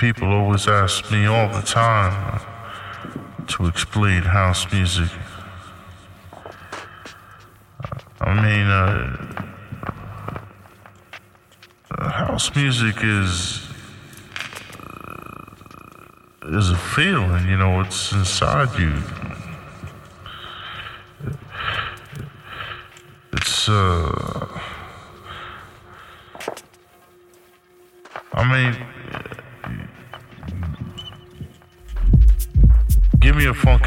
People always ask me all the time to explain house music. I mean, uh, house music is is a feeling, you know, it's inside you. It's uh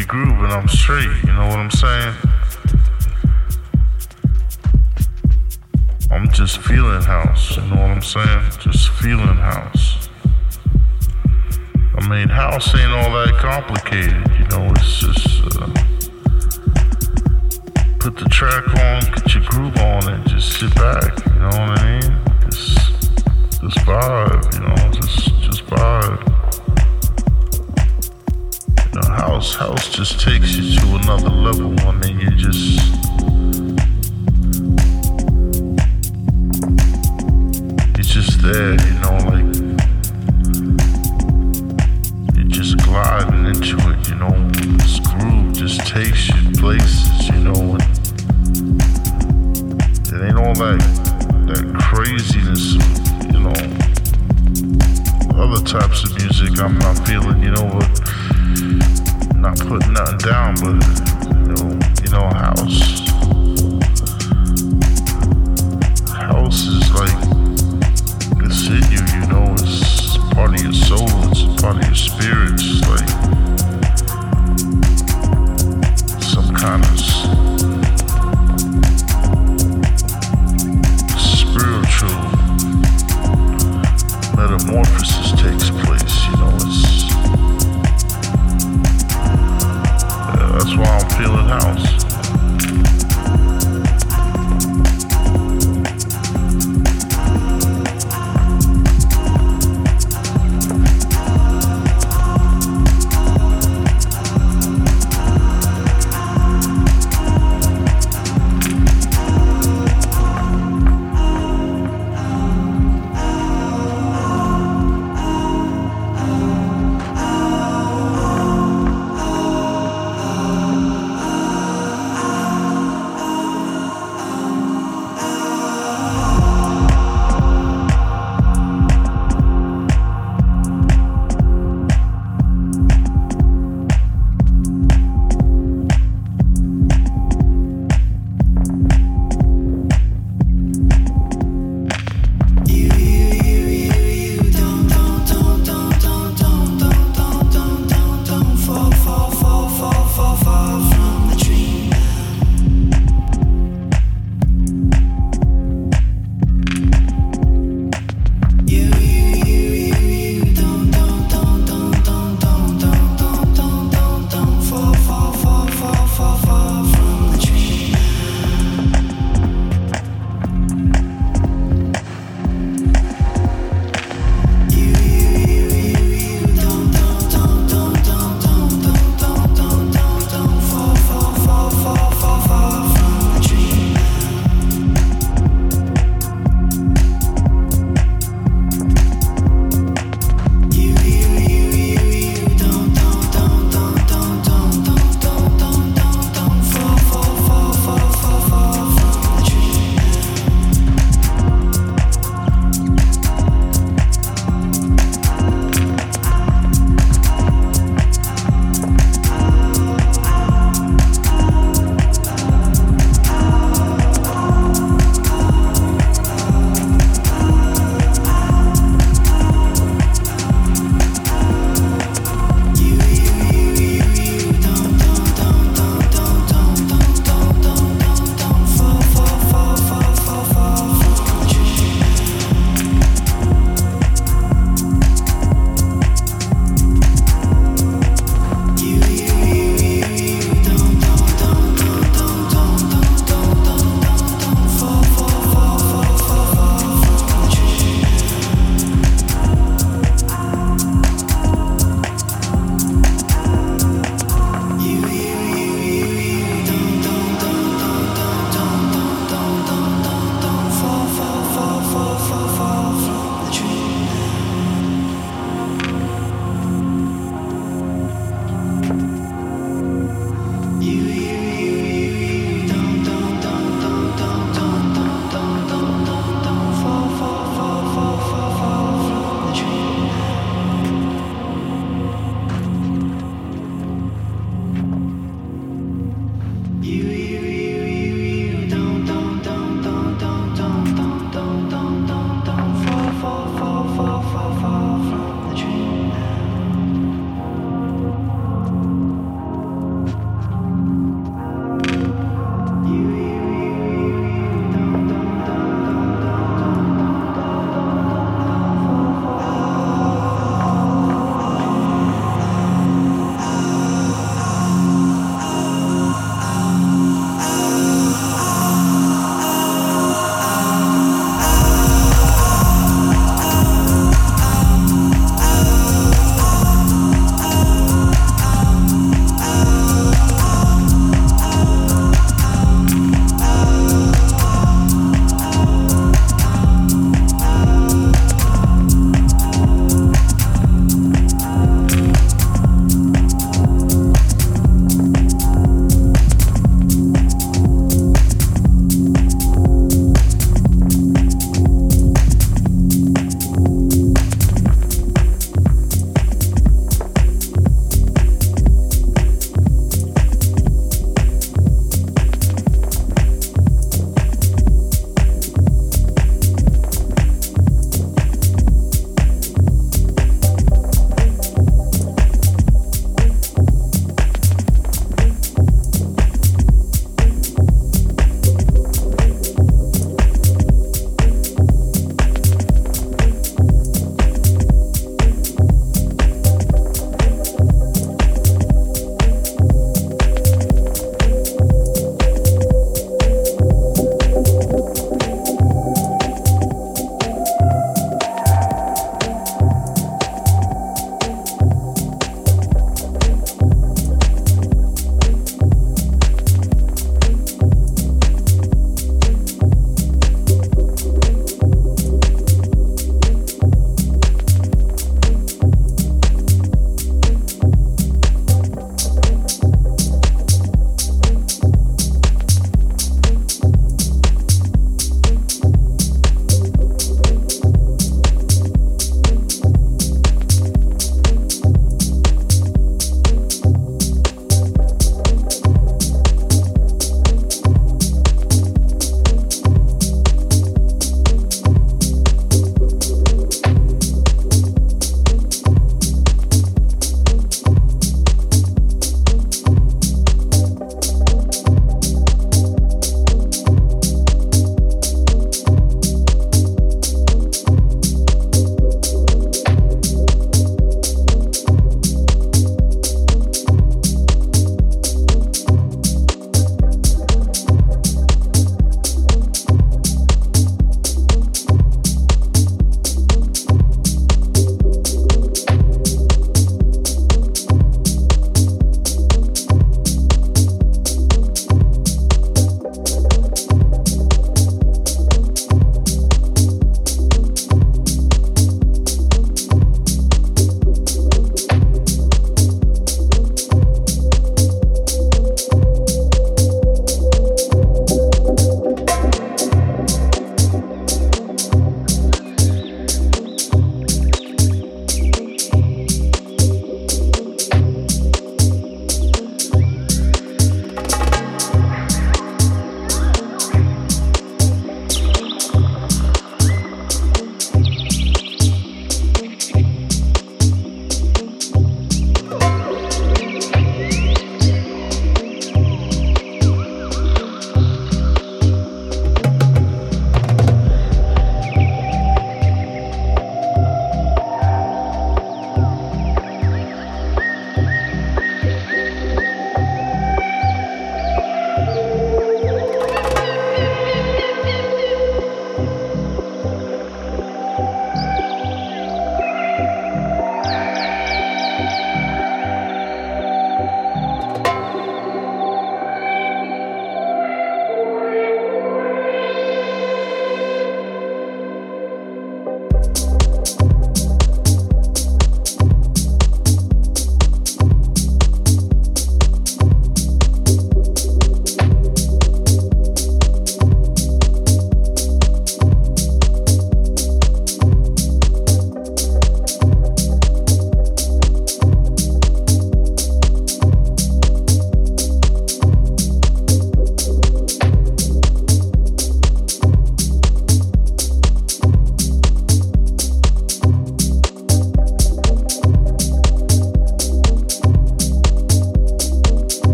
funky groove and I'm straight, you know what I'm saying? I'm just feeling house, you know what I'm saying? Just feeling house. I mean, house ain't all that complicated, you know, it's just uh, put the track on, get your groove on, and just sit back, you know what I mean? Just, just vibe, you know, just, just vibe. House, house just takes you to another level, I you just It's just there, you know, like you're just gliding into it, you know. This groove just takes you places, you know, it ain't all that that craziness, you know. Other types of music I'm not feeling, you know, but not putting nothing down, but you know, you know, house. That's why I'm feeling house.